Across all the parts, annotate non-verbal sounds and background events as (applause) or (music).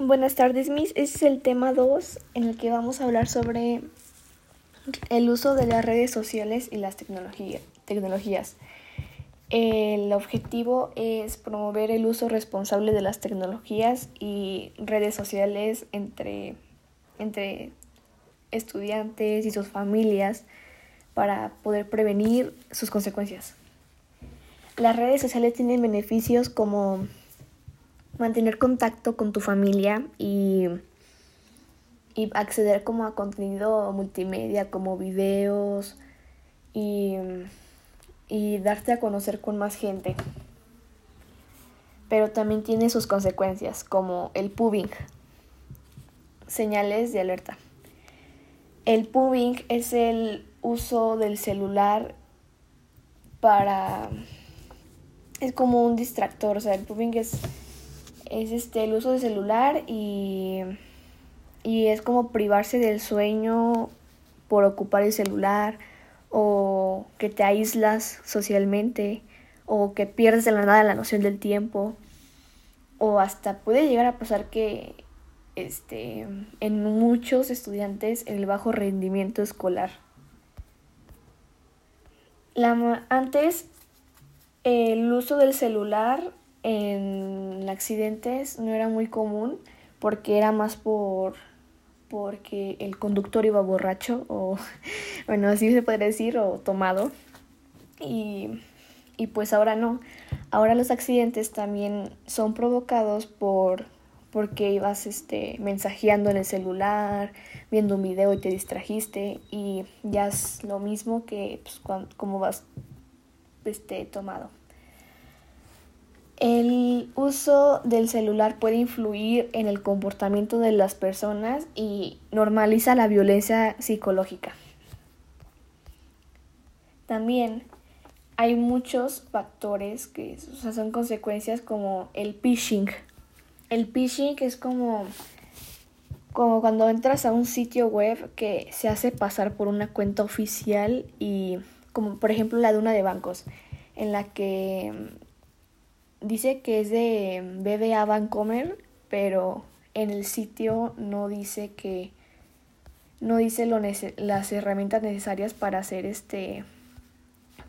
Buenas tardes, Miss. Este es el tema 2 en el que vamos a hablar sobre el uso de las redes sociales y las tecnologías. El objetivo es promover el uso responsable de las tecnologías y redes sociales entre, entre estudiantes y sus familias para poder prevenir sus consecuencias. Las redes sociales tienen beneficios como mantener contacto con tu familia y, y acceder como a contenido multimedia como videos y, y darte a conocer con más gente. Pero también tiene sus consecuencias como el pubbing. Señales de alerta. El pubbing es el uso del celular para es como un distractor, o sea, el pubbing es es este el uso del celular y, y es como privarse del sueño por ocupar el celular o que te aíslas socialmente o que pierdes de la nada la noción del tiempo. O hasta puede llegar a pasar que este en muchos estudiantes el bajo rendimiento escolar. La, antes el uso del celular en accidentes no era muy común porque era más por porque el conductor iba borracho o (laughs) bueno así se puede decir o tomado. Y, y pues ahora no. Ahora los accidentes también son provocados por porque ibas este mensajeando en el celular viendo un video y te distrajiste y ya es lo mismo que pues, cuando, como vas este tomado el uso del celular puede influir en el comportamiento de las personas y normaliza la violencia psicológica. También hay muchos factores que son consecuencias como el phishing. El phishing es como, como cuando entras a un sitio web que se hace pasar por una cuenta oficial y como por ejemplo la de una de bancos en la que dice que es de BBA Vancomer, pero en el sitio no dice que no dice lo las herramientas necesarias para hacer este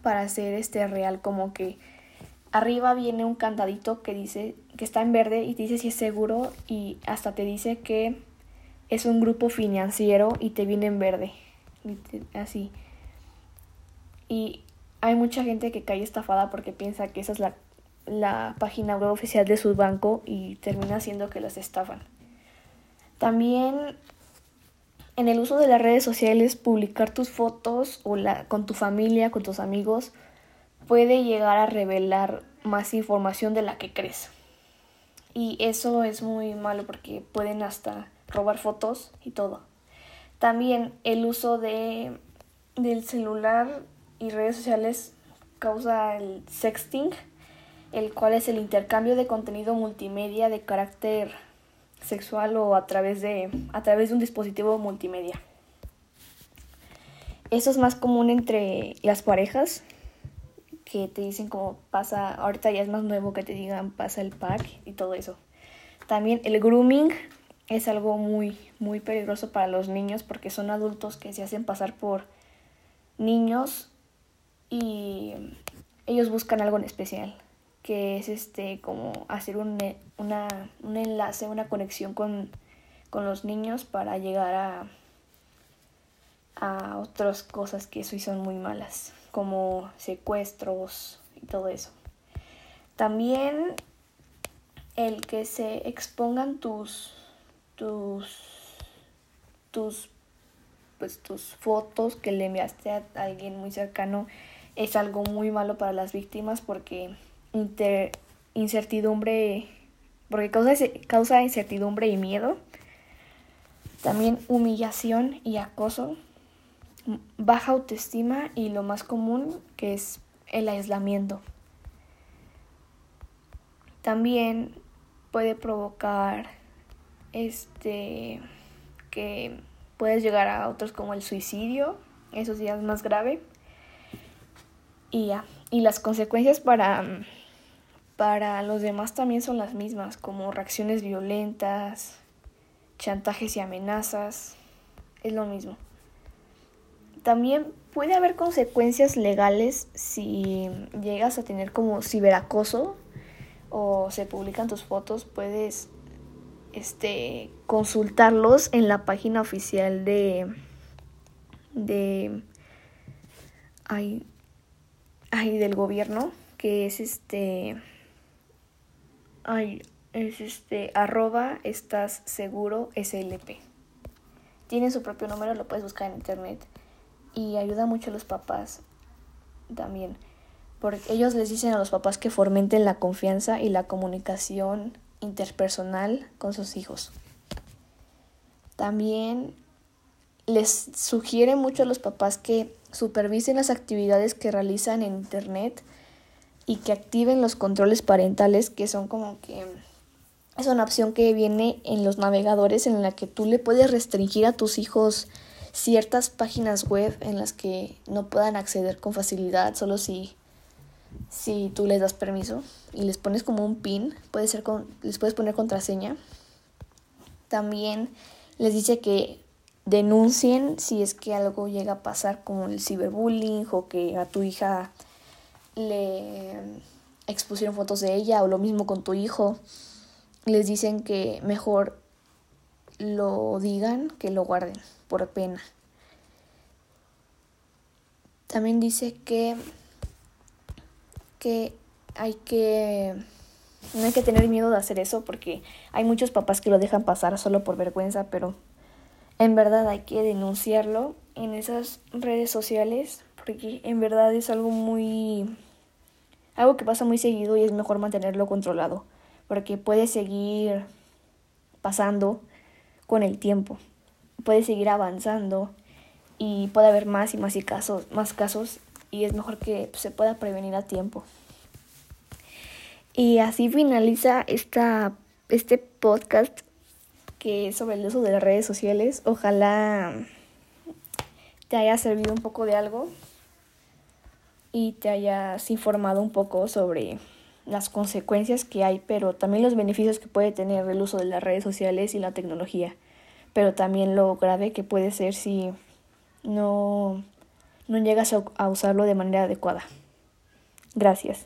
para hacer este real como que arriba viene un candadito que dice que está en verde y te dice si es seguro y hasta te dice que es un grupo financiero y te viene en verde así. Y hay mucha gente que cae estafada porque piensa que esa es la la página web oficial de su banco y termina haciendo que las estafan. También en el uso de las redes sociales, publicar tus fotos o la, con tu familia, con tus amigos, puede llegar a revelar más información de la que crees. Y eso es muy malo porque pueden hasta robar fotos y todo. También el uso de, del celular y redes sociales causa el sexting, el cual es el intercambio de contenido multimedia de carácter sexual o a través de, a través de un dispositivo multimedia. Eso es más común entre las parejas que te dicen como pasa, ahorita ya es más nuevo que te digan pasa el pack y todo eso. También el grooming es algo muy, muy peligroso para los niños porque son adultos que se hacen pasar por niños y ellos buscan algo en especial que es este como hacer un, una, un enlace, una conexión con, con, los niños para llegar a, a otras cosas que eso son muy malas, como secuestros y todo eso. También el que se expongan tus tus tus pues tus fotos que le enviaste a alguien muy cercano es algo muy malo para las víctimas porque incertidumbre, porque causa, causa incertidumbre y miedo. También humillación y acoso, baja autoestima y lo más común que es el aislamiento. También puede provocar este que puedes llegar a otros como el suicidio, eso sí es más grave. Y ya, y las consecuencias para para los demás también son las mismas, como reacciones violentas, chantajes y amenazas. Es lo mismo. También puede haber consecuencias legales si llegas a tener como ciberacoso o se publican tus fotos, puedes este consultarlos en la página oficial de de ay, ay del gobierno que es este ay es este arroba estás seguro slp tiene su propio número lo puedes buscar en internet y ayuda mucho a los papás también porque ellos les dicen a los papás que fomenten la confianza y la comunicación interpersonal con sus hijos. También les sugiere mucho a los papás que supervisen las actividades que realizan en Internet y que activen los controles parentales, que son como que es una opción que viene en los navegadores en la que tú le puedes restringir a tus hijos ciertas páginas web en las que no puedan acceder con facilidad, solo si si tú les das permiso y les pones como un pin, puede ser con, les puedes poner contraseña. También les dice que denuncien si es que algo llega a pasar como el ciberbullying o que a tu hija le expusieron fotos de ella o lo mismo con tu hijo. Les dicen que mejor lo digan que lo guarden por pena. También dice que que hay que no hay que tener miedo de hacer eso porque hay muchos papás que lo dejan pasar solo por vergüenza, pero en verdad hay que denunciarlo en esas redes sociales porque en verdad es algo muy algo que pasa muy seguido y es mejor mantenerlo controlado porque puede seguir pasando con el tiempo. Puede seguir avanzando y puede haber más y más y casos, más casos y es mejor que se pueda prevenir a tiempo. Y así finaliza esta, este podcast que es sobre el uso de las redes sociales. Ojalá te haya servido un poco de algo y te hayas informado un poco sobre las consecuencias que hay, pero también los beneficios que puede tener el uso de las redes sociales y la tecnología, pero también lo grave que puede ser si no no llegas a usarlo de manera adecuada. Gracias.